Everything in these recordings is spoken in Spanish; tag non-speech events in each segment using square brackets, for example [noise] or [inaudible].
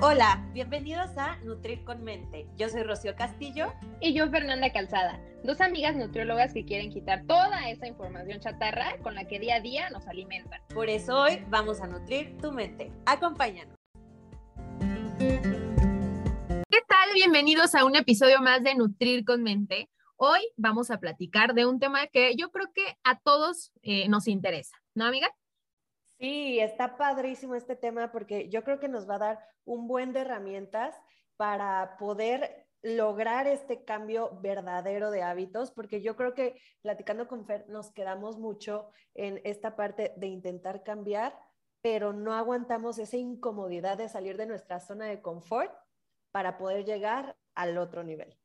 Hola, bienvenidos a Nutrir con Mente. Yo soy Rocío Castillo. Y yo Fernanda Calzada, dos amigas nutriólogas que quieren quitar toda esa información chatarra con la que día a día nos alimentan. Por eso hoy vamos a nutrir tu mente. Acompáñanos. ¿Qué tal? Bienvenidos a un episodio más de Nutrir con Mente. Hoy vamos a platicar de un tema que yo creo que a todos eh, nos interesa, ¿no, amiga? Sí, está padrísimo este tema porque yo creo que nos va a dar un buen de herramientas para poder lograr este cambio verdadero de hábitos, porque yo creo que platicando con Fer nos quedamos mucho en esta parte de intentar cambiar, pero no aguantamos esa incomodidad de salir de nuestra zona de confort para poder llegar al otro nivel.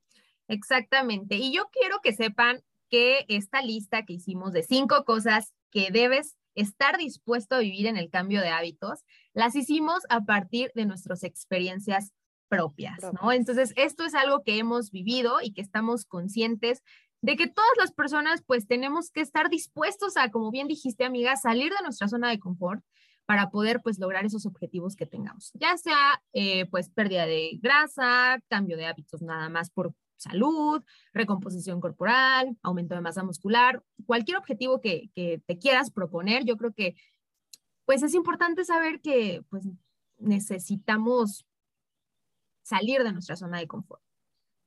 Exactamente. Y yo quiero que sepan que esta lista que hicimos de cinco cosas que debes estar dispuesto a vivir en el cambio de hábitos, las hicimos a partir de nuestras experiencias propias, ¿no? Entonces, esto es algo que hemos vivido y que estamos conscientes de que todas las personas pues tenemos que estar dispuestos a, como bien dijiste amiga, salir de nuestra zona de confort para poder pues lograr esos objetivos que tengamos, ya sea eh, pues pérdida de grasa, cambio de hábitos nada más por salud, recomposición corporal, aumento de masa muscular, cualquier objetivo que, te quieras proponer, yo creo que pues es importante saber que pues necesitamos salir de nuestra zona de confort.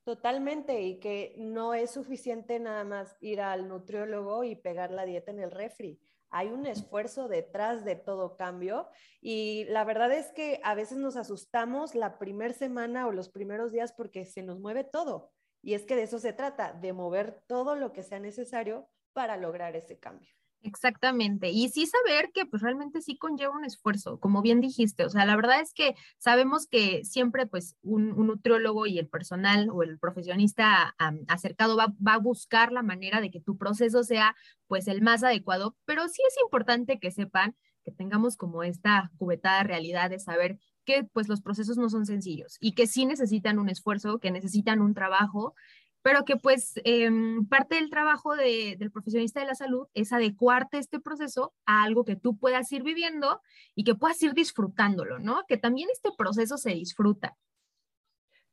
Totalmente, y que no es suficiente nada más ir al nutriólogo y pegar la dieta en el refri. Hay un esfuerzo detrás de todo cambio y la verdad es que a veces nos asustamos la primera semana o los primeros días porque se nos mueve todo. Y es que de eso se trata, de mover todo lo que sea necesario para lograr ese cambio. Exactamente. Y sí saber que pues realmente sí conlleva un esfuerzo, como bien dijiste. O sea, la verdad es que sabemos que siempre pues un, nutriólogo y el personal o el profesionista acercado va, va, a buscar la manera de que tu proceso sea pues el más adecuado, pero sí es importante que sepan que tengamos como esta cubetada realidad de saber que pues los procesos no son sencillos y que sí necesitan un esfuerzo, que necesitan un trabajo, pero que pues em, parte del trabajo del profesionista de la salud es adecuarte este proceso a algo que tú puedas ir viviendo y que puedas ir disfrutándolo, ¿no? Que también este proceso se disfruta.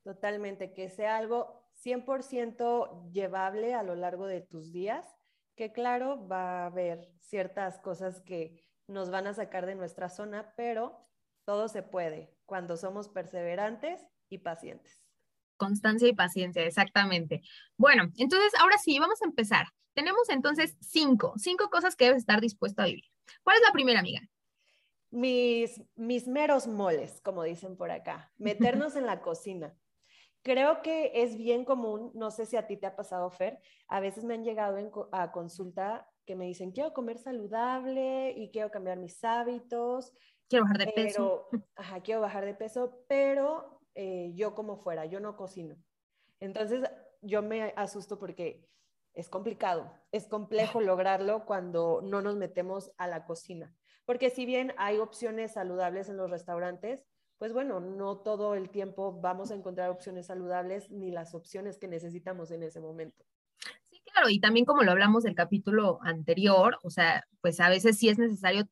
Totalmente, que sea algo 100% llevable a lo largo de tus días, que claro, va a haber ciertas cosas que nos van a sacar de nuestra zona, pero todo se puede cuando somos perseverantes y pacientes. Constancia y paciencia, exactamente. Bueno, entonces ahora sí, vamos a empezar. Tenemos entonces cinco, cinco cosas que debes estar dispuesto a vivir. ¿Cuál es la primera, amiga? Mis, mis meros moles, como dicen por acá, [laughs] meternos en la cocina. Creo que es bien común, no sé si a ti te ha pasado, Fer, a veces me han llegado a consulta que me dicen, quiero comer saludable y quiero cambiar mis hábitos Quiero bajar de peso. Ajá, quiero bajar de peso, pero eh, yo como fuera, yo no cocino. Entonces yo me asusto porque es complicado, es complejo [laughs] lograrlo cuando no nos metemos a la cocina. Porque si bien hay opciones saludables en los restaurantes, pues bueno, no todo el tiempo vamos a encontrar opciones saludables ni las opciones que necesitamos en ese momento. Sí, claro, y también como lo hablamos del capítulo anterior, o sea, pues a veces sí es necesario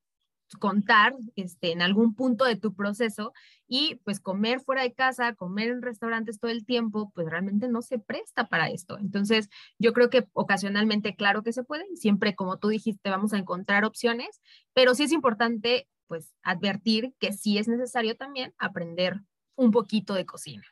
contar este, en algún punto de tu proceso y pues comer fuera de casa, comer en restaurantes todo el tiempo, pues realmente no se presta para esto. Entonces, yo creo que ocasionalmente, claro que se puede, siempre como tú dijiste, vamos a encontrar opciones, pero sí es importante pues advertir que sí es necesario también aprender un poquito de cocina.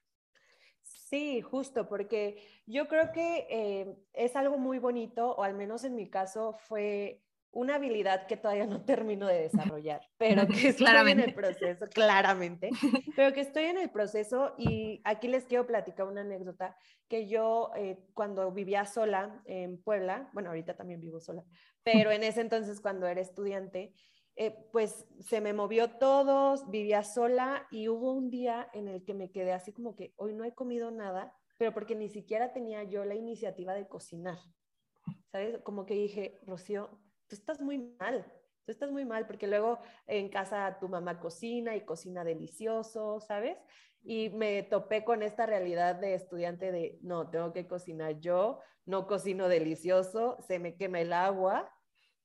Sí, justo, porque yo creo que eh, es algo muy bonito, o al menos en mi caso fue una habilidad que todavía no termino de desarrollar, [laughs] pero que estoy en el proceso, claramente, [laughs] pero que estoy en el proceso y aquí les quiero platicar una anécdota que yo eh, cuando vivía sola en Puebla, bueno, ahorita también vivo sola, pero [laughs] en ese entonces cuando era estudiante, eh, pues se me movió todo, vivía sola y hubo un día en el que me quedé así como que hoy no he comido nada, pero porque ni siquiera tenía yo la iniciativa de cocinar. ¿Sabes? Como que dije, Rocío, tú estás muy mal, tú estás muy mal porque luego en casa tu mamá cocina y cocina delicioso, ¿sabes? Y me topé con esta realidad de estudiante de, no, tengo que cocinar yo, no cocino delicioso, se me quema el agua,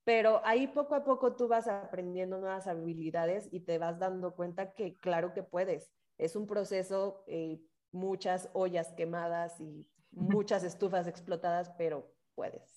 pero ahí poco a poco tú vas aprendiendo nuevas habilidades y te vas dando cuenta que claro que puedes, es un proceso, eh, muchas ollas quemadas y [laughs] muchas estufas explotadas, pero puedes.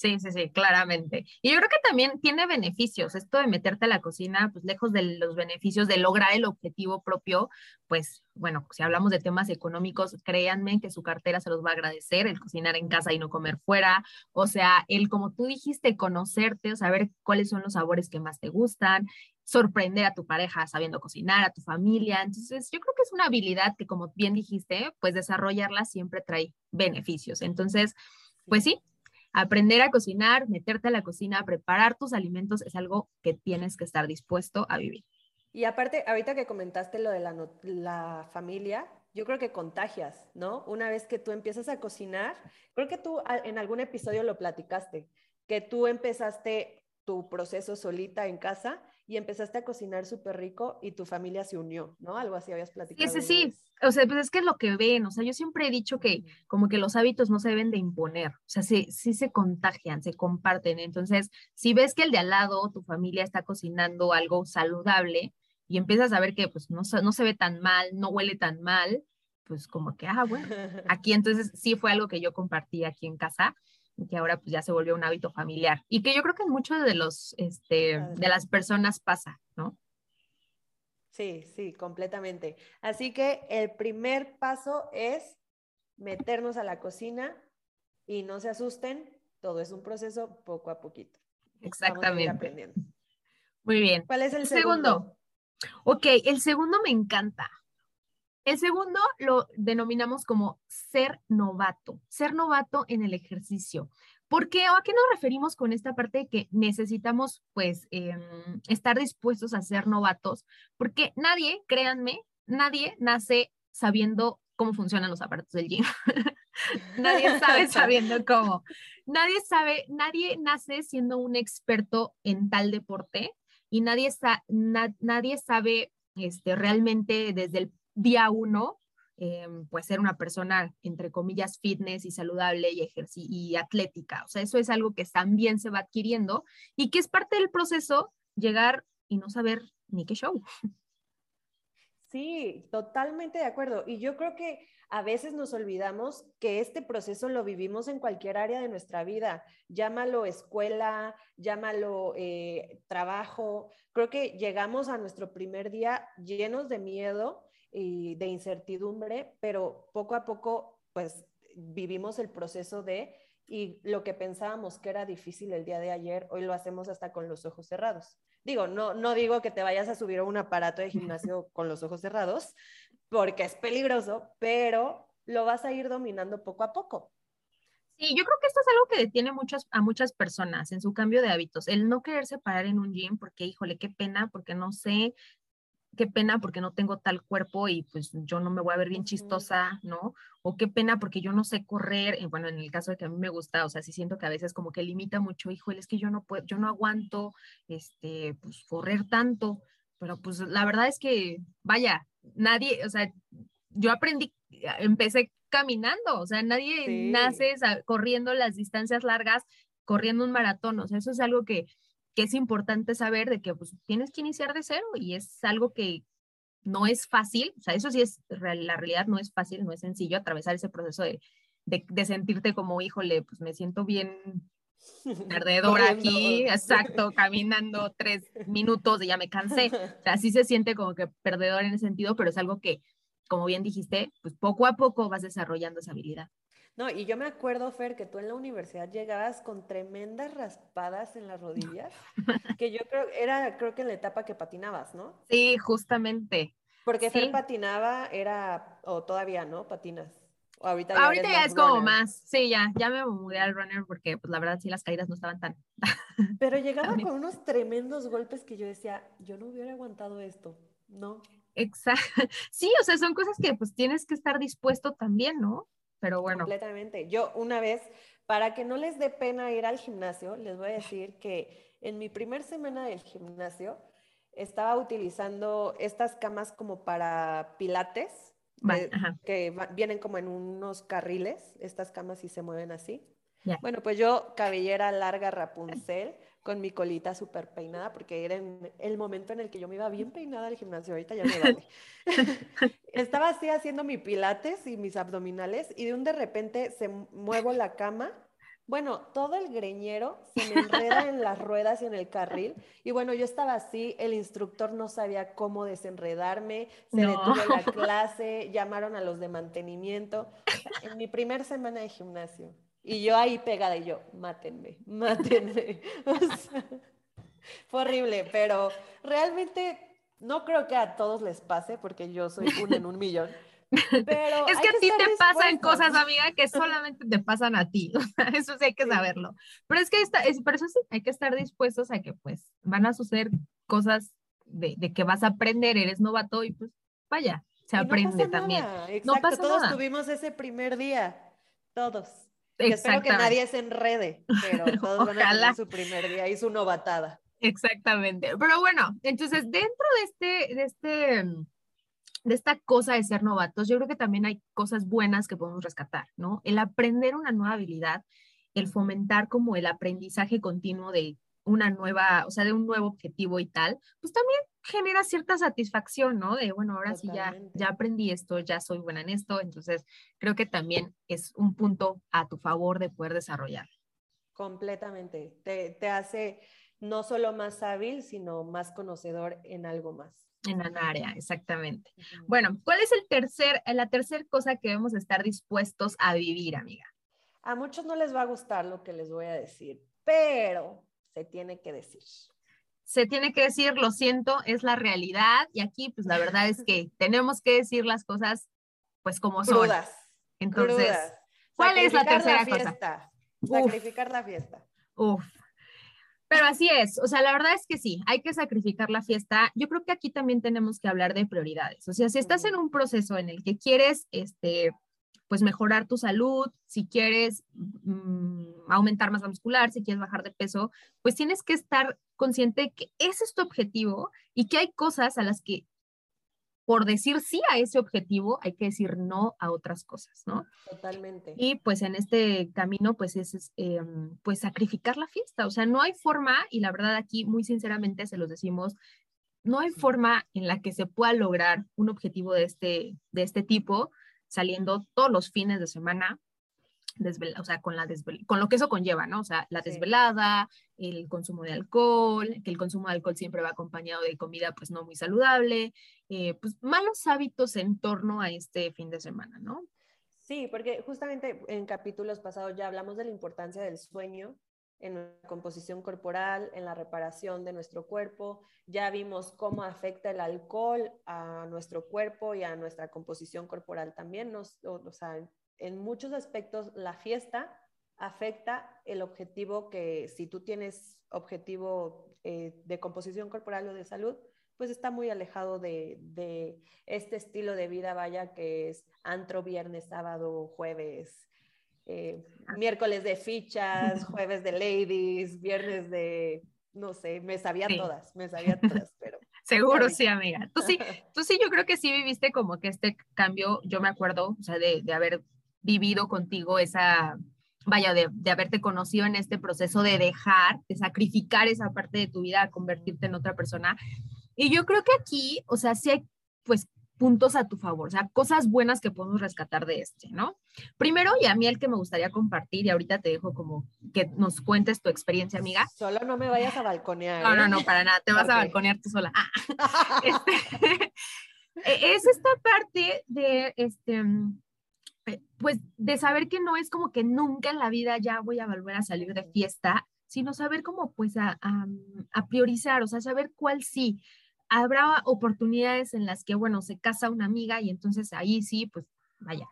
Sí, sí, sí, claramente. Y yo creo que también tiene beneficios. Esto de meterte a la cocina, pues lejos de los beneficios de lograr el objetivo propio, pues bueno, si hablamos de temas económicos, créanme que su cartera se los va a agradecer, el cocinar en casa y no comer fuera. O sea, el, como tú dijiste, conocerte, o saber cuáles son los sabores que más te gustan, sorprender a tu pareja sabiendo cocinar, a tu familia. Entonces, yo creo que es una habilidad que, como bien dijiste, pues desarrollarla siempre trae beneficios. Entonces, pues sí, Aprender a cocinar, meterte a la cocina, preparar tus alimentos es algo que tienes que estar dispuesto a vivir. Y aparte, ahorita que comentaste lo de la, familia, yo creo que contagias, ¿no? Una vez que tú empiezas a cocinar, creo que tú en algún episodio lo platicaste, que tú empezaste tu proceso solita en casa y empezaste a cocinar súper rico y tu familia se unió, ¿no? Algo así habías platicado. Sí, sí, sí. O sea, pues es que es lo que ven, o sea, yo siempre he dicho que como que los hábitos no se deben de imponer, o sea, sí, sí se contagian, se comparten. Entonces, si ves que el de al lado, tu familia está cocinando algo saludable y empiezas a ver que pues no, no se ve tan mal, no huele tan mal, pues como que, ah, bueno, [laughs] aquí entonces sí fue algo que yo compartí aquí en casa que ahora pues ya se volvió un hábito familiar y que yo creo que en muchos de los, este, de las personas pasa, ¿no? Sí, sí, completamente. Así que el primer paso es meternos a la cocina y no se asusten, todo es un proceso poco a poquito. Exactamente. Muy bien. ¿Cuál es el segundo? segundo? Ok, el segundo me encanta. El segundo lo denominamos como ser novato, ser novato en el ejercicio. ¿Por qué o a qué nos referimos con esta parte de que necesitamos pues em, estar dispuestos a ser novatos? Porque nadie, créanme, nadie nace sabiendo cómo funcionan los aparatos del gym. [laughs] nadie sabe sabiendo cómo. Nadie sabe, nadie nace siendo un experto en tal deporte y nadie, nadie sabe este, realmente desde el día uno, eh, pues ser una persona, entre comillas, fitness y saludable y, y atlética. O sea, eso es algo que también se va adquiriendo y que es parte del proceso llegar y no saber ni qué show. Sí, totalmente de acuerdo. Y yo creo que a veces nos olvidamos que este proceso lo vivimos en cualquier área de nuestra vida. Llámalo escuela, llámalo eh, trabajo. Creo que llegamos a nuestro primer día llenos de miedo de incertidumbre, pero poco a poco, pues vivimos el proceso de, y lo que pensábamos que era difícil el día de ayer, hoy lo hacemos hasta con los ojos cerrados. Digo, no, no digo que te vayas a subir a un aparato de gimnasio con los ojos cerrados, porque es peligroso, pero lo vas a ir dominando poco a poco. Sí, yo creo que esto es algo que detiene muchas, a muchas personas en su cambio de hábitos, el no quererse parar en un gym porque, híjole, qué pena, porque no sé qué pena porque no tengo tal cuerpo y pues yo no me voy a ver bien chistosa, ¿no? O qué pena porque yo no sé correr, y bueno, en el caso de que a mí me gusta, o sea, sí siento que a veces como que limita mucho, híjole, es que yo no puedo, yo no aguanto, este, pues correr tanto, pero pues la verdad es que, vaya, nadie, o sea, yo aprendí, empecé caminando, o sea, nadie nace corriendo las distancias largas, corriendo un maratón, o sea, eso es algo que que es importante saber de que pues, tienes que iniciar de cero y es algo que no es fácil, o sea, eso sí es, la realidad no es fácil, no es sencillo atravesar ese proceso de, de, sentirte como, híjole, pues me siento bien [laughs] perdedora aquí, exacto, caminando tres minutos y ya me cansé. O sea, sí se siente como que perdedor en ese sentido, pero es algo que, como bien dijiste, pues poco a poco vas desarrollando esa habilidad. No, y yo me acuerdo, Fer, que tú en la universidad llegabas con tremendas raspadas en las rodillas, [laughs] que yo creo, era creo que en la etapa que patinabas, ¿no? Sí, justamente. Porque Fer patinaba, era, o todavía, ¿no? Patinas. ahorita ya, ahorita ya es como más, sí, ya, ya me mudé al runner porque pues la verdad sí las caídas no estaban tan. [laughs] Pero llegaba con unos tremendos golpes que yo decía, yo no hubiera aguantado esto, ¿no? Exacto. [laughs] Sí, o sea, son cosas que pues tienes que estar dispuesto también, ¿no? Pero bueno. Completamente. Yo una vez, para que no les dé pena ir al gimnasio, les voy a decir que en mi primer semana del gimnasio estaba utilizando estas camas como para pilates, que, vienen como en unos carriles, estas camas y se mueven así. Bueno, pues yo cabellera larga Rapunzel, con mi colita súper peinada, porque era en el momento en el que yo me iba bien peinada al gimnasio, ahorita ya me vale. [laughs] Estaba así haciendo mi pilates y mis abdominales y de un de repente se muevo la cama bueno, todo el greñero se me enreda en las ruedas y en el carril. Y bueno, yo estaba así, el instructor no sabía cómo desenredarme, se detuvo la [laughs] clase, llamaron a los de mantenimiento. En mi primer semana de gimnasio. Y yo ahí pegada y yo, mátenme, [laughs] mátenme. [laughs] fue horrible, pero realmente no creo que a todos les pase porque yo soy uno en un millón. [laughs] Pero es que a ti te pasan cosas, amiga, que solamente te pasan a ti. [laughs] eso sí hay que saberlo. Pero es que esta, es, por eso sí, hay que estar dispuestos a que pues van a suceder cosas de, de que vas a aprender, eres novato y pues vaya, se aprende también. no pasa todos tuvimos ese primer día, todos. espero que nadie se enrede, pero [laughs] todos van a tener su primer día y su novatada. Exactamente. Pero bueno, entonces dentro de este, de este de esta cosa de ser novatos, yo creo que también hay cosas buenas que podemos rescatar, ¿no? El aprender una nueva habilidad, el fomentar como el aprendizaje continuo de una nueva, o sea, de un nuevo objetivo y tal, pues también genera cierta satisfacción, ¿no? De, bueno, ahora sí ya, ya aprendí esto, ya soy buena en esto, entonces creo que también es un punto a tu favor de poder desarrollar. Completamente, te, te hace no solo más hábil, sino más conocedor en algo más. En un área, exactamente. Bueno, ¿cuál es el tercer, la tercera cosa que debemos estar dispuestos a vivir, amiga? A muchos no les va a gustar lo que les voy a decir, pero se tiene que decir. Se tiene que decir, lo siento, es la realidad y aquí pues la verdad es que [laughs] tenemos que decir las cosas pues como son. Crudas. Entonces, ¿cuál es la tercera cosa? Sacrificar la fiesta. Uf, pero así es, o sea, la verdad es que sí, hay que sacrificar la fiesta. Yo creo que aquí también tenemos que hablar de prioridades. O sea, si estás en un proceso en el que quieres, este, pues mejorar tu salud, si quieres mm, aumentar masa muscular, si quieres bajar de peso, pues tienes que estar consciente que ese es tu objetivo y que hay cosas a las que por decir sí a ese objetivo, hay que decir no a otras cosas, ¿no? Totalmente. Y pues en este camino, pues es, em, pues sacrificar la fiesta, o sea, no hay forma, y la verdad aquí muy sinceramente se los decimos, no hay forma en la que se pueda lograr un objetivo de este, de este tipo saliendo todos los fines de semana o sea, con, la con lo que eso conlleva, ¿no? O sea, la desvelada, el consumo de alcohol, que el consumo de alcohol siempre va acompañado de comida pues no muy saludable, eh, pues malos hábitos en torno a este fin de semana, ¿no? Sí, porque justamente en capítulos pasados ya hablamos de la importancia del sueño en la composición corporal, en la reparación de nuestro cuerpo. Ya vimos cómo afecta el alcohol a nuestro cuerpo y a nuestra composición corporal también. Nos, o sea, en muchos aspectos la fiesta afecta el objetivo que si tú tienes objetivo eh, de composición corporal o de salud, pues está muy alejado de, este estilo de vida, vaya, que es antro, viernes, sábado, jueves, eh, miércoles de fichas, [laughs] jueves de ladies, viernes de, no sé, me sabía todas, me sabía todas, pero... [laughs] Seguro sí, amiga. Tú sí, [laughs] tú sí, yo creo que sí viviste como que este cambio, yo me acuerdo, o sea, de, de haber vivido contigo esa, vaya, de, de, haberte conocido en este proceso de dejar, de sacrificar esa parte de tu vida a convertirte en otra persona. Y yo creo que aquí, o sea, sí hay, pues, puntos a tu favor, o sea, cosas buenas que podemos rescatar de este, ¿no? Primero, y a mí el que me gustaría compartir, y ahorita te dejo como que nos cuentes tu experiencia, amiga. Solo no me vayas a balconear. No, no, ¿eh? no, para nada, te vas a balconear tú sola. [laughs] Este, [laughs] e, es esta parte de, este, eh, pues de saber que no es como que nunca en la vida ya voy a volver a salir de fiesta, sino saber cómo pues a, a, priorizar, o sea, saber cuál sí. Habrá oportunidades en las que, bueno, se casa una amiga y entonces ahí sí, pues vaya,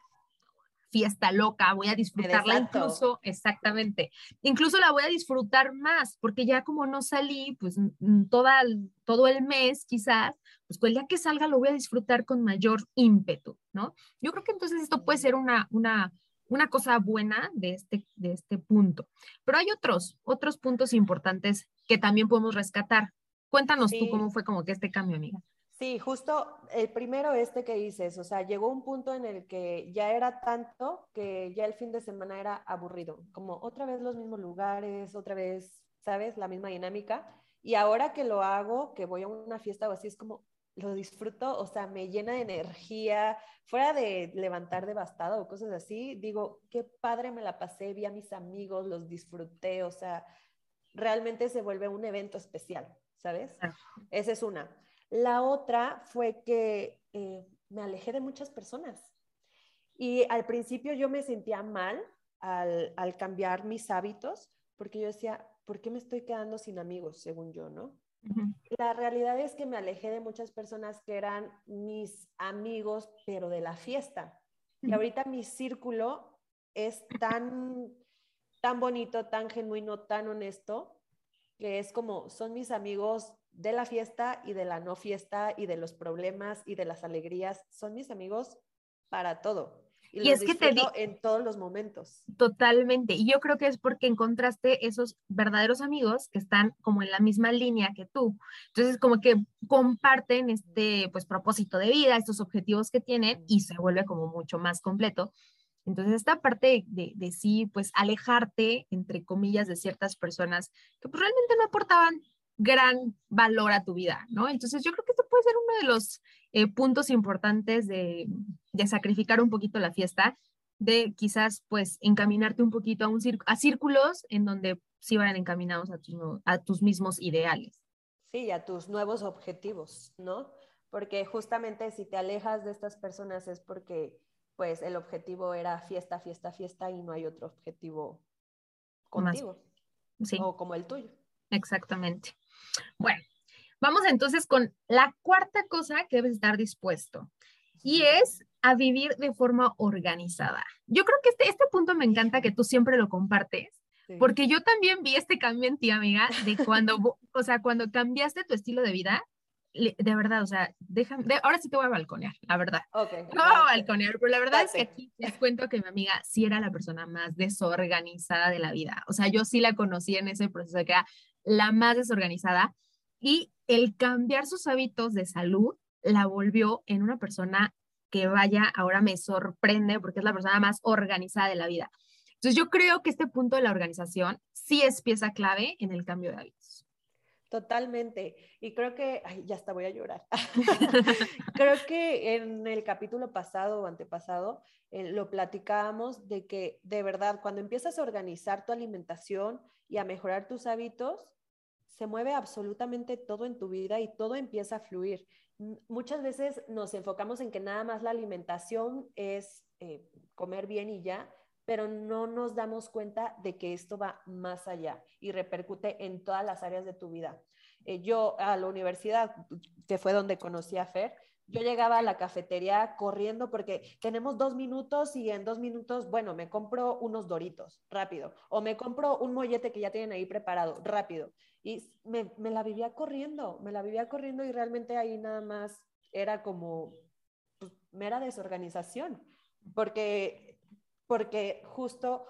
fiesta loca, voy a disfrutarla incluso, exactamente, incluso la voy a disfrutar más, porque ya como no salí, pues toda, todo el mes quizás, pues el día que salga lo voy a disfrutar con mayor ímpetu, ¿no? Yo creo que entonces esto puede ser una, una, una cosa buena de este, de este punto, pero hay otros, otros puntos importantes que también podemos rescatar. Cuéntanos tú cómo fue como que este cambio, amiga. Sí, justo el primero este que dices, o sea, llegó un punto en el que ya era tanto que ya el fin de semana era aburrido, como otra vez los mismos lugares, otra vez ¿sabes? La misma dinámica. Y ahora que lo hago, que voy a una fiesta o así, es como, lo disfruto, o sea, me llena de energía, fuera de levantar devastado o cosas así, digo, qué padre me la pasé, vi a mis amigos, los disfruté, o sea, realmente se vuelve un evento especial, ¿sabes? Esa es una. La otra fue que eh, me alejé de muchas personas y al principio yo me sentía mal al, al cambiar mis hábitos porque yo decía, ¿por qué me estoy quedando sin amigos, según yo, no? La realidad es que me alejé de muchas personas que eran mis amigos, pero de la fiesta. Y ahorita mi círculo es tan, tan bonito, tan genuino, tan honesto, que es como, son mis amigos de la fiesta y de la no fiesta y de los problemas y de las alegrías. Son mis amigos para todo. Y, es que te digo en todos los momentos. Totalmente. Y yo creo que es porque encontraste esos verdaderos amigos que están como en la misma línea que tú. Entonces, como que comparten este pues propósito de vida, estos objetivos que tienen y se vuelve como mucho más completo. Entonces, esta parte de, de sí, pues alejarte, entre comillas, de ciertas personas que pues, realmente no aportaban gran valor a tu vida, ¿no? Entonces yo creo que esto puede ser uno de los eh, puntos importantes de, sacrificar un poquito la fiesta, de quizás pues encaminarte un poquito a, un a círculos en donde sí vayan encaminados a, a tus mismos ideales. Sí, a tus nuevos objetivos, ¿no? Porque justamente si te alejas de estas personas es porque pues el objetivo era fiesta, fiesta, fiesta y no hay otro objetivo contigo. Sí. O como el tuyo. Exactamente. Bueno, vamos entonces con la cuarta cosa que debes estar dispuesto y es a vivir de forma organizada. Yo creo que este, este punto me encanta que tú siempre lo compartes, porque yo también vi este cambio en ti, amiga, de cuando, [laughs] o sea, cuando cambiaste tu estilo de vida, de verdad, o sea, déjame, ahora sí te voy a balconear, la verdad. Okay, no voy a balconear, pero la verdad es que aquí les cuento que mi amiga sí era la persona más desorganizada de la vida. O sea, yo sí la conocí en ese proceso de que era la más desorganizada y el cambiar sus hábitos de salud la volvió en una persona que vaya, ahora me sorprende porque es la persona más organizada de la vida. Entonces yo creo que este punto de la organización sí es pieza clave en el cambio de hábitos. Totalmente. Y creo que, ya hasta voy a llorar. [laughs] creo que en el capítulo pasado o antepasado eh, lo platicábamos de que de verdad cuando empiezas a organizar tu alimentación y a mejorar tus hábitos, se mueve absolutamente todo en tu vida y todo empieza a fluir. Muchas veces nos enfocamos en que nada más la alimentación es eh, comer bien y ya, pero no nos damos cuenta de que esto va más allá y repercute en todas las áreas de tu vida. Eh, yo a la universidad, que fue donde conocí a Fer, yo llegaba a la cafetería corriendo porque tenemos dos minutos y en dos minutos, bueno, me compro unos doritos, rápido, o me compro un mollete que ya tienen ahí preparado, rápido. Y me, la vivía corriendo, me la vivía corriendo y realmente ahí nada más era como pues, mera desorganización, porque, porque justo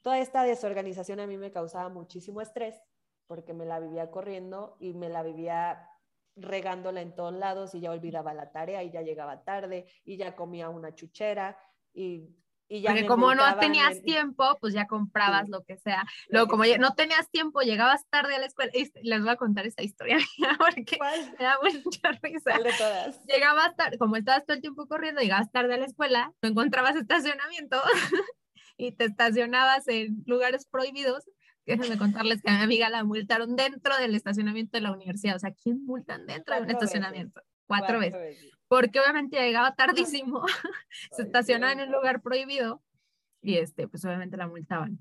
toda esta desorganización a mí me causaba muchísimo estrés, porque me la vivía corriendo y me la vivía regándola en todos lados y ya olvidaba la tarea y ya llegaba tarde y ya comía una chuchera y, y ya... Porque como no tenías tiempo, pues ya comprabas lo que sea. Luego, como no tenías tiempo, llegabas tarde a la escuela. les voy a contar esa historia [laughs] porque me da mucha risa. De todas? Llegabas tarde, como estabas todo el tiempo corriendo, llegabas tarde a la escuela, no encontrabas estacionamiento [laughs] y te estacionabas en lugares prohibidos déjenme contarles que a mi amiga la multaron dentro del estacionamiento de la universidad. O sea, ¿quién multan dentro de un estacionamiento? Cuatro, veces. Porque obviamente llegaba tardísimo, [laughs] se estacionaba en un lugar prohibido y este, pues obviamente la multaban.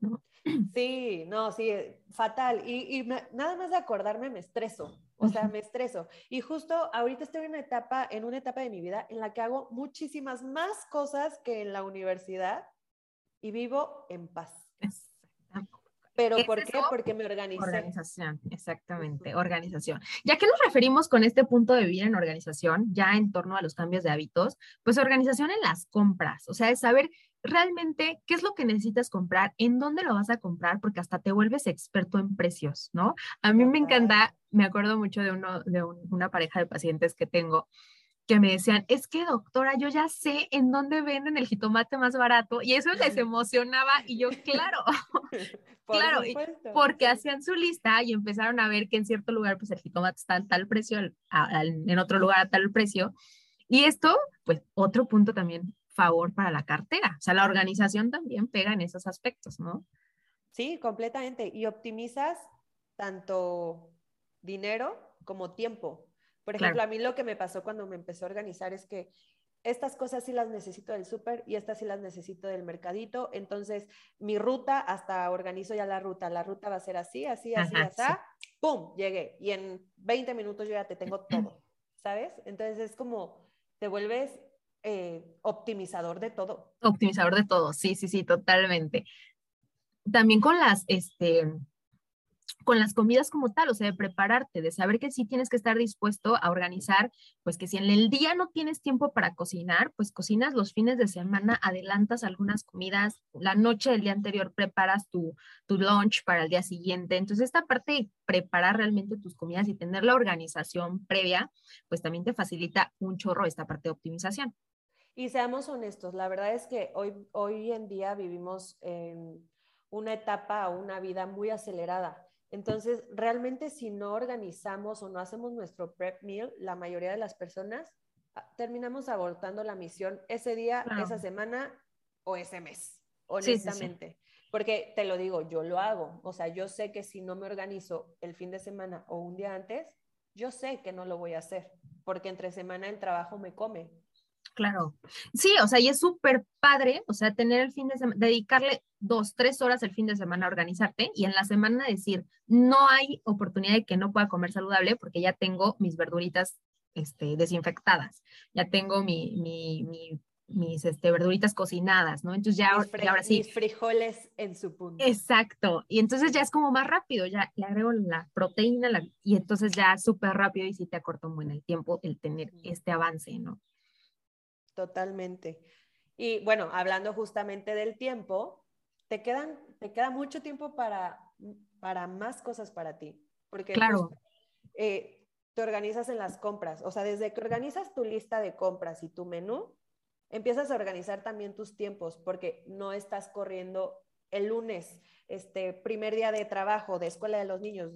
¿no? [clears throat] Sí, no, sí, fatal. Y, nada más de acordarme me estreso, o sea, me estreso. Y justo ahorita estoy en una etapa, en una etapa de mi vida en la que hago muchísimas más cosas que en la universidad y vivo en paz. ¿Pero por qué? Porque me organicé. Organización, exactamente, organización. Ya que nos referimos con este punto de vivir en organización, ya en torno a los cambios de hábitos, pues organización en las compras, o sea, es saber realmente qué es lo que necesitas comprar, en dónde lo vas a comprar, porque hasta te vuelves experto en precios, ¿no? A mí me encanta, me acuerdo mucho de, uno, de una pareja de pacientes que tengo, que me decían, es que doctora, yo ya sé en dónde venden el jitomate más barato y eso les [laughs] emocionaba y yo, claro, [laughs] claro, porque hacían su lista y empezaron a ver que en cierto lugar pues el jitomate está a tal precio, en otro lugar a tal precio. Y esto, pues otro punto también favor para la cartera, o sea, la organización también pega en esos aspectos, ¿no? Sí, completamente. Y optimizas tanto dinero como tiempo. Por ejemplo, a mí lo que me pasó cuando me empecé a organizar es que estas cosas sí las necesito del súper y estas sí las necesito del mercadito. Entonces, mi ruta, hasta organizo ya la ruta. La ruta va a ser así, así, así, así. ¡Pum! Llegué. Y en 20 minutos yo ya te tengo todo, [clears throat] ¿sabes? Entonces es como te vuelves eh, optimizador de todo. Optimizador de todo, sí, sí, sí, totalmente. También con las, este, con las comidas como tal, o sea, de prepararte, de saber que sí tienes que estar dispuesto a organizar, pues que si en el día no tienes tiempo para cocinar, pues cocinas los fines de semana, adelantas algunas comidas, la noche del día anterior preparas tu, tu lunch para el día siguiente. Entonces, esta parte de preparar realmente tus comidas y tener la organización previa, pues también te facilita un chorro esta parte de optimización. Y seamos honestos, la verdad es que hoy, hoy en día vivimos en una etapa una vida muy acelerada entonces, realmente si no organizamos o no hacemos nuestro prep meal, la mayoría de las personas ah, terminamos abortando la misión ese día, esa semana o ese mes, honestamente. Porque te lo digo, yo lo hago. O sea, yo sé que si no me organizo el fin de semana o un día antes, yo sé que no lo voy a hacer, porque entre semana el trabajo me come. Claro. Sí, o sea, y es súper padre, o sea, tener el fin de semana, dedicarle dos, tres horas el fin de semana a organizarte y en la semana decir, no hay oportunidad de que no pueda comer saludable porque ya tengo mis verduritas este, desinfectadas, ya tengo mi, mi, mi mis este, verduritas cocinadas, ¿no? Entonces ya, ahora sí. Mis frijoles en su punto. Exacto. Y entonces ya es como más rápido, ya le agrego la proteína y entonces ya súper rápido y sí te acortó muy en el tiempo el tener este avance, ¿no? Totalmente. Y bueno, hablando justamente del tiempo, te, quedan, te queda mucho tiempo para, para más cosas para ti. Porque claro. Eh, te organizas en las compras. O sea, desde que organizas tu lista de compras y tu menú, empiezas a organizar también tus tiempos, porque no estás corriendo el lunes, este primer día de trabajo, de escuela de los niños.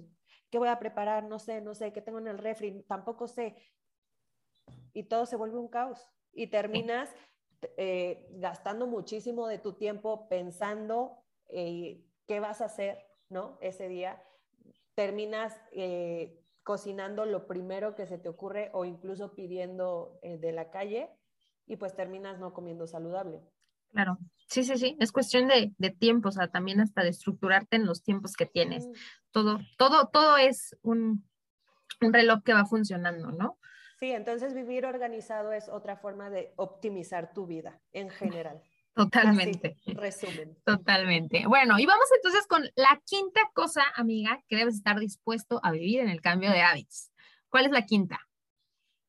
¿Qué voy a preparar? No sé, no sé, ¿qué tengo en el refri? Tampoco sé. Y todo se vuelve un caos y terminas eh, gastando muchísimo de tu tiempo pensando eh, qué vas a hacer, ¿no? Ese día. Terminas eh, cocinando lo primero que se te ocurre o incluso pidiendo de la calle y pues terminas no comiendo saludable. Claro, sí, sí, sí, es cuestión de, de tiempo, o sea, también hasta de estructurarte en los tiempos que tienes. Todo, todo, todo es un, un reloj que va funcionando, ¿no? Sí, entonces vivir organizado es otra forma de optimizar tu vida en general. [laughs] Totalmente. resumen. Totalmente. Bueno, y vamos entonces con la quinta cosa, amiga, que debes estar dispuesto a vivir en el cambio de hábitos. ¿Cuál es la quinta?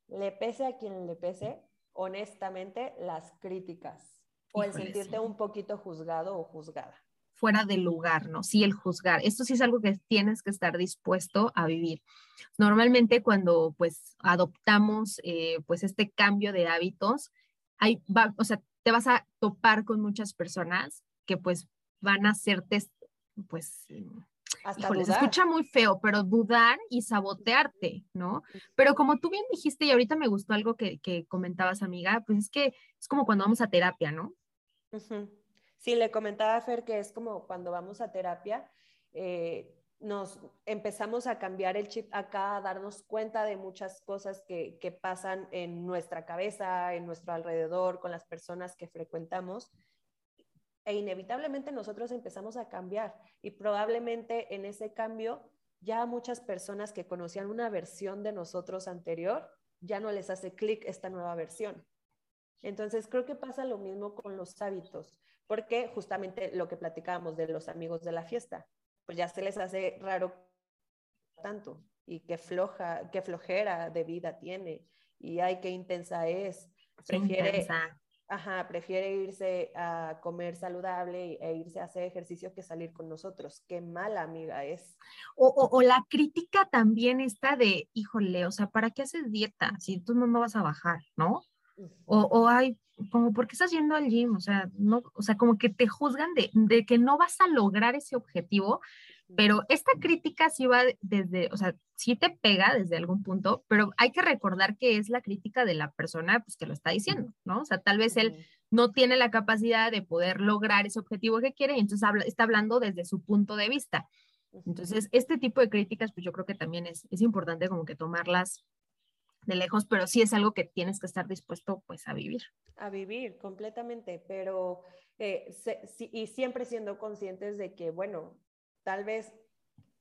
Le pese a quien le pese, honestamente, las críticas o el sentirte un poquito juzgado o juzgada fuera del lugar, ¿no? Sí, el juzgar. Esto sí es algo que tienes que estar dispuesto a vivir. Normalmente cuando pues adoptamos eh, pues este cambio de hábitos, hay, va, o sea, te vas a topar con muchas personas que pues van a hacerte pues hasta se escucha muy feo, pero dudar y sabotearte, ¿no? Pero como tú bien dijiste, y ahorita me gustó algo que, que comentabas, amiga, pues es que es como cuando vamos a terapia, ¿no? Sí, le comentaba a Fer que es como cuando vamos a terapia, eh, nos empezamos a cambiar el chip acá, a darnos cuenta de muchas cosas que, que, pasan en nuestra cabeza, en nuestro alrededor, con las personas que frecuentamos. E inevitablemente nosotros empezamos a cambiar y probablemente en ese cambio ya muchas personas que conocían una versión de nosotros anterior, ya no les hace clic esta nueva versión. Entonces creo que pasa lo mismo con los hábitos porque justamente lo que platicábamos de los amigos de la fiesta, pues ya se les hace raro tanto y qué floja, qué flojera de vida tiene y ay, qué intensa es. Prefiere, Ajá, prefiere irse a comer saludable e irse a hacer ejercicio que salir con nosotros. Qué mala amiga es. O, la crítica también está de, híjole, o sea, ¿para qué haces dieta si tú no, vas a bajar, no? O, o hay, como, ¿por qué estás yendo al gym? O sea, no, o sea, como que te juzgan de, de que no vas a lograr ese objetivo pero esta crítica sí va desde, o sea, sí te pega desde algún punto, pero hay que recordar que es la crítica de la persona pues, que lo está diciendo, ¿no? O sea, tal vez él no tiene la capacidad de poder lograr ese objetivo que quiere y entonces habla, está hablando desde su punto de vista. Entonces, este tipo de críticas, pues yo creo que también es, es importante como que tomarlas de lejos, pero sí es algo que tienes que estar dispuesto pues a vivir. A vivir completamente, pero eh, y siempre siendo conscientes de que, bueno, tal vez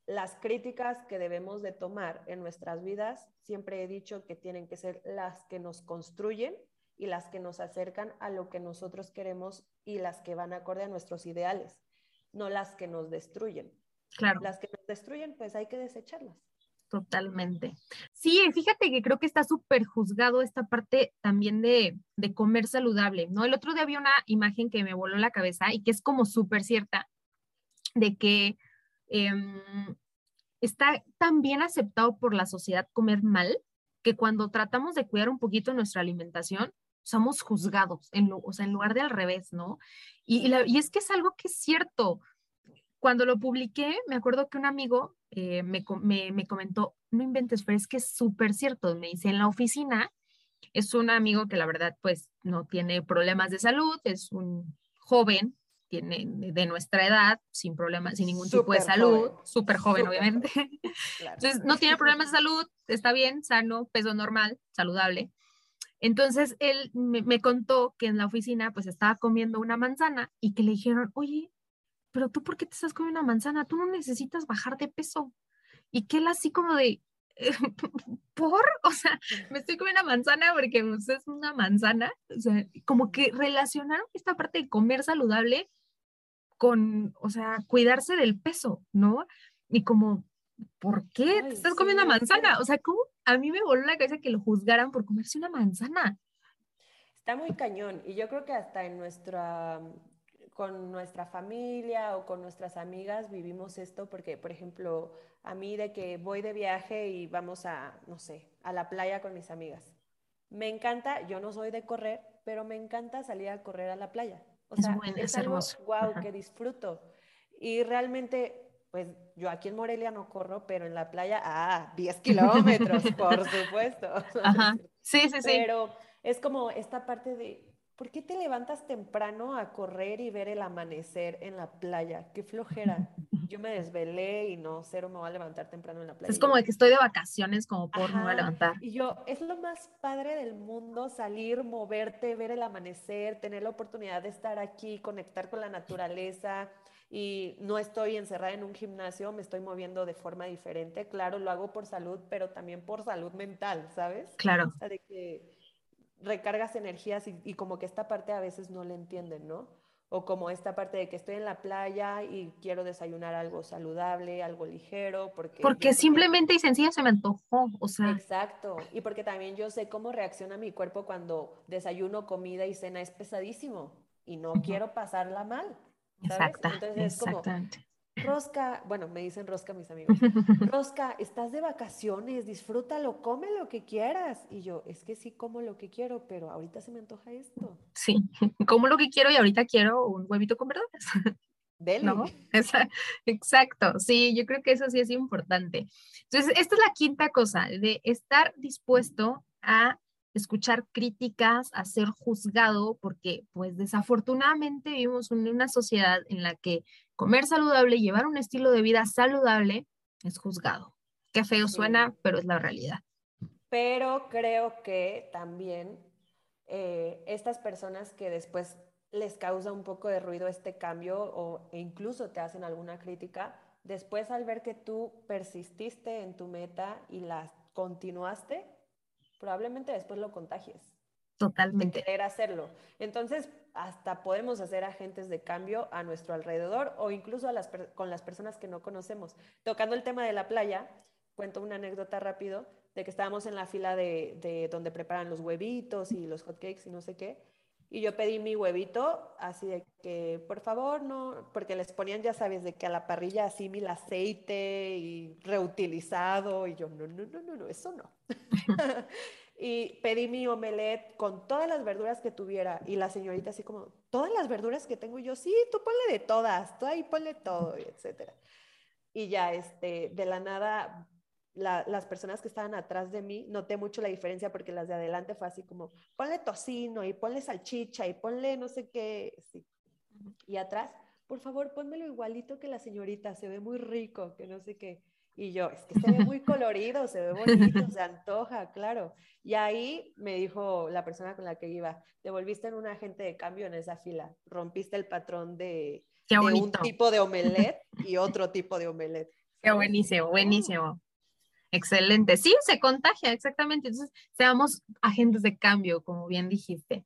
las críticas que debemos de tomar en nuestras vidas, siempre he dicho que tienen que ser las que nos construyen y las que nos acercan a lo que nosotros queremos y las que van acorde a nuestros ideales, no las que nos destruyen. Claro. Las que nos destruyen, pues hay que desecharlas. Totalmente. Sí, fíjate que creo que está súper juzgado esta parte también de, de comer saludable, ¿no? El otro día había una imagen que me voló la cabeza y que es como súper cierta, de que Em, está tan bien aceptado por la sociedad comer mal que cuando tratamos de cuidar un poquito nuestra alimentación, somos juzgados, en o sea, en lugar de al revés, ¿no? Y, y, es que es algo que es cierto. Cuando lo publiqué, me acuerdo que un amigo eh, me, me, me, comentó, no inventes, pero es que es súper cierto. Me dice, en la oficina, es un amigo que la verdad, pues, no tiene problemas de salud, es un joven, tiene de nuestra edad, sin problemas, sin ningún tipo de salud, súper joven, obviamente. [laughs] Entonces, no tiene problemas de salud, está bien, sano, peso normal, saludable. Entonces, él me, me, contó que en la oficina, pues, estaba comiendo una manzana y que le dijeron, oye, pero tú, ¿por qué te estás comiendo una manzana? Tú no necesitas bajar de peso. Y que él así como de, [laughs] ¿por? O sea, me estoy comiendo una manzana porque pues, es una manzana. O sea, como que relacionaron esta parte de comer saludable con, o sea, cuidarse del peso, ¿no? Y como, ¿por qué te estás comiendo una manzana? O sea, ¿cómo? A mí me voló la cabeza que lo juzgaran por comerse una manzana. Está muy cañón y yo creo que hasta en nuestra, con nuestra familia o con nuestras amigas vivimos esto porque, por ejemplo, a mí de que voy de viaje y vamos a, no sé, a la playa con mis amigas. Me encanta, yo no soy de correr, pero me encanta salir a correr a la playa. O sea, es, hermoso. wow, que disfruto. Y realmente, pues yo aquí en Morelia no corro, pero en la playa, ah, 10 [laughs] kilómetros, por supuesto. Ajá. [laughs] Sí, sí, sí. Pero es como esta parte de, ¿por qué te levantas temprano a correr y ver el amanecer en la playa? Qué flojera. Yo me desvelé y no, cero me voy a levantar temprano en la playa. Es como de que estoy de vacaciones, como por no a levantar. Y yo, es lo más padre del mundo salir, moverte, ver el amanecer, tener la oportunidad de estar aquí, conectar con la naturaleza. Y no estoy encerrada en un gimnasio, me estoy moviendo de forma diferente. Claro, lo hago por salud, pero también por salud mental, ¿sabes? Claro. O sea, de que recargas energías y, como que esta parte a veces no le entienden, ¿no? O como esta parte de que estoy en la playa y quiero desayunar algo saludable, algo ligero, porque... Porque simplemente y sencillo se me antojó, o sea... Exacto, y porque también yo sé cómo reacciona mi cuerpo cuando desayuno, comida y cena es pesadísimo y no quiero pasarla mal. Exacto. Entonces es como, Rosca, bueno, me dicen Rosca mis amigos. [laughs] Rosca, estás de vacaciones, disfrútalo, come lo que quieras. Y yo, es que sí como lo que quiero, pero ahorita se me antoja esto. Sí, [laughs] como lo que quiero y ahorita quiero un huevito con verduras. [laughs] Dele. ¿No? Exacto, sí, yo creo que eso sí es importante. Entonces, esta es la quinta cosa, de estar dispuesto a escuchar críticas, a ser juzgado, porque pues desafortunadamente vivimos en una sociedad en la que comer saludable, llevar un estilo de vida saludable es juzgado. Qué feo suena, pero es la realidad. Pero creo que también eh, estas personas que después les causa un poco de ruido este cambio o e incluso te hacen alguna crítica, después al ver que tú persististe en tu meta y la continuaste, probablemente después lo contagies. Totalmente. De querer hacerlo. Entonces, hasta podemos hacer agentes de cambio a nuestro alrededor o incluso con las personas que no conocemos. Tocando el tema de la playa, cuento una anécdota rápido de que estábamos en la fila de, donde preparan los huevitos y los hotcakes y no sé qué. Y yo pedí mi huevito, así de que, por favor, no, porque les ponían, ya sabes, de que a la parrilla así mil aceite y reutilizado, y yo, no, no, no, no, no eso no. [laughs] y pedí mi omelette con todas las verduras que tuviera, y la señorita así como, ¿todas las verduras que tengo? Y yo, sí, tú ponle de todas, tú ahí ponle todo, etcétera. Y ya, este, de la nada las personas que estaban atrás de mí, noté mucho la diferencia porque las de adelante fue así como, ponle tocino y ponle salchicha y ponle no sé qué. Y atrás, por favor, pónmelo igualito que la señorita, se ve muy rico, que no sé qué. Y yo, es que se ve muy colorido, se ve bonito, se antoja, claro. Y ahí me dijo la persona con la que iba, te volviste en un agente de cambio en esa fila, rompiste el patrón de, de un tipo de omelette [laughs] y otro tipo de omelette. Qué buenísimo, buenísimo. Excelente. Sí, se contagia, exactamente. Entonces, seamos agentes de cambio, como bien dijiste.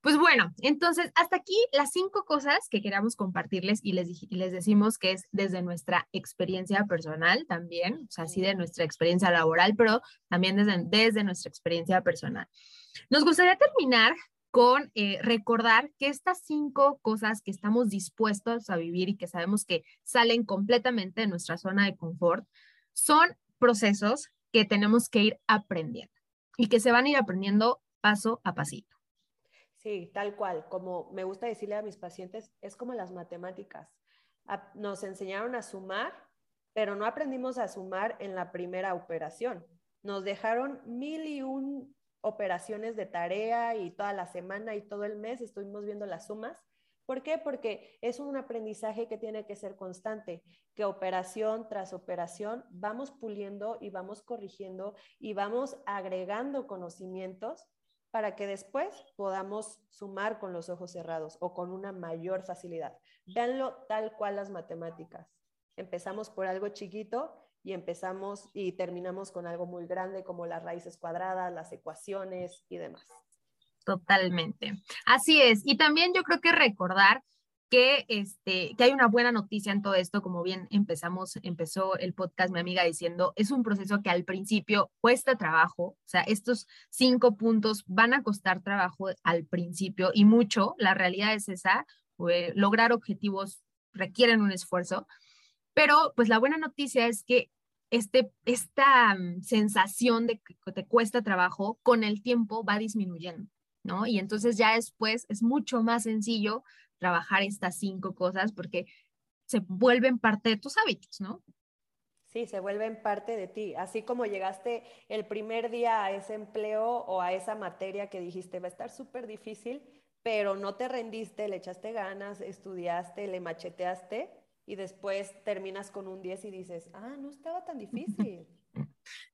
Pues bueno, entonces, hasta aquí las cinco cosas que queramos compartirles y les, les decimos que es desde nuestra experiencia personal también, o sea, sí de nuestra experiencia laboral, pero también desde, desde nuestra experiencia personal. Nos gustaría terminar con eh, recordar que estas cinco cosas que estamos dispuestos a vivir y que sabemos que salen completamente de nuestra zona de confort son procesos que tenemos que ir aprendiendo y que se van a ir aprendiendo paso a pasito. Sí, tal cual. Como me gusta decirle a mis pacientes, es como las matemáticas. Nos enseñaron a sumar, pero no aprendimos a sumar en la primera operación. Nos dejaron mil y un operaciones de tarea y toda la semana y todo el mes estuvimos viendo las sumas ¿Por qué? Porque es un aprendizaje que tiene que ser constante, que operación tras operación vamos puliendo y vamos corrigiendo y vamos agregando conocimientos para que después podamos sumar con los ojos cerrados o con una mayor facilidad. Véanlo tal cual las matemáticas. Empezamos por algo chiquito y empezamos y terminamos con algo muy grande como las raíces cuadradas, las ecuaciones y demás. Totalmente. Así es. Y también yo creo que recordar que, este, que hay una buena noticia en todo esto, como bien empezamos, empezó el podcast mi amiga diciendo, es un proceso que al principio cuesta trabajo, o sea, estos cinco puntos van a costar trabajo al principio y mucho, la realidad es esa, lograr objetivos requieren un esfuerzo, pero pues la buena noticia es que este, esta mm, sensación de que te cuesta trabajo con el tiempo va disminuyendo. ¿No? Y entonces ya después es mucho más sencillo trabajar estas cinco cosas porque se vuelven parte de tus hábitos, ¿no? Sí, se vuelven parte de ti. Así como llegaste el primer día a ese empleo o a esa materia que dijiste va a estar súper difícil, pero no te rendiste, le echaste ganas, estudiaste, le macheteaste y después terminas con un 10 y dices, ah, no estaba tan difícil.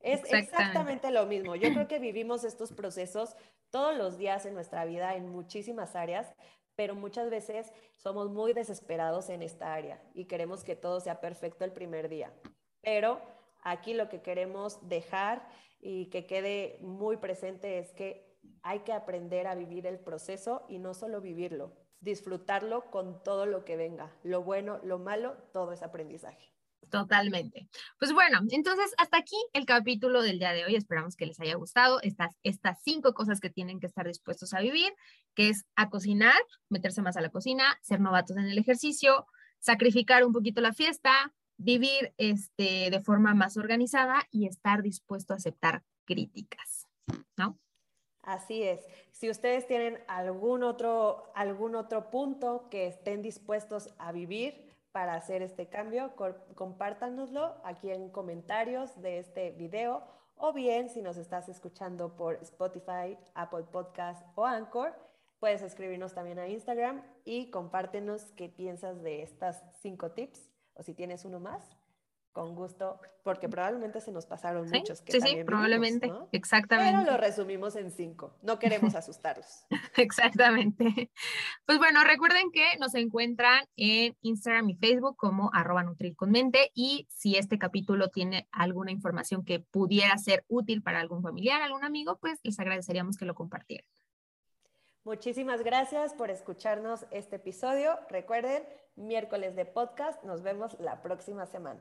Es exactamente lo mismo. Yo creo que vivimos estos procesos todos los días en nuestra vida en muchísimas áreas, pero muchas veces somos muy desesperados en esta área y queremos que todo sea perfecto el primer día. Pero aquí lo que queremos dejar y que quede muy presente es que hay que aprender a vivir el proceso y no solo vivirlo, disfrutarlo con todo lo que venga, lo bueno, lo malo, todo es aprendizaje. Totalmente. Pues bueno, entonces hasta aquí el capítulo del día de hoy. Esperamos que les haya gustado estas, estas cinco cosas que tienen que estar dispuestos a vivir, que es a cocinar, meterse más a la cocina, ser novatos en el ejercicio, sacrificar un poquito la fiesta, vivir este, de forma más organizada y estar dispuesto a aceptar críticas, ¿no? Así es. Si ustedes tienen algún otro, algún otro punto que estén dispuestos a vivir, para hacer este cambio, compártanoslo aquí en comentarios de este video o bien si nos estás escuchando por Spotify, Apple Podcast o Anchor, puedes escribirnos también a Instagram y compártenos qué piensas de estas cinco tips o si tienes uno más con gusto, porque probablemente se nos pasaron muchos. Que sí, sí, probablemente, exactamente. Pero lo resumimos en cinco, no queremos asustarlos. [laughs] exactamente. Pues bueno, recuerden que nos encuentran en Instagram y Facebook como arroba y si este capítulo tiene alguna información que pudiera ser útil para algún familiar, algún amigo, pues les agradeceríamos que lo compartieran. Muchísimas gracias por escucharnos este episodio. Recuerden, miércoles de podcast, nos vemos la próxima semana.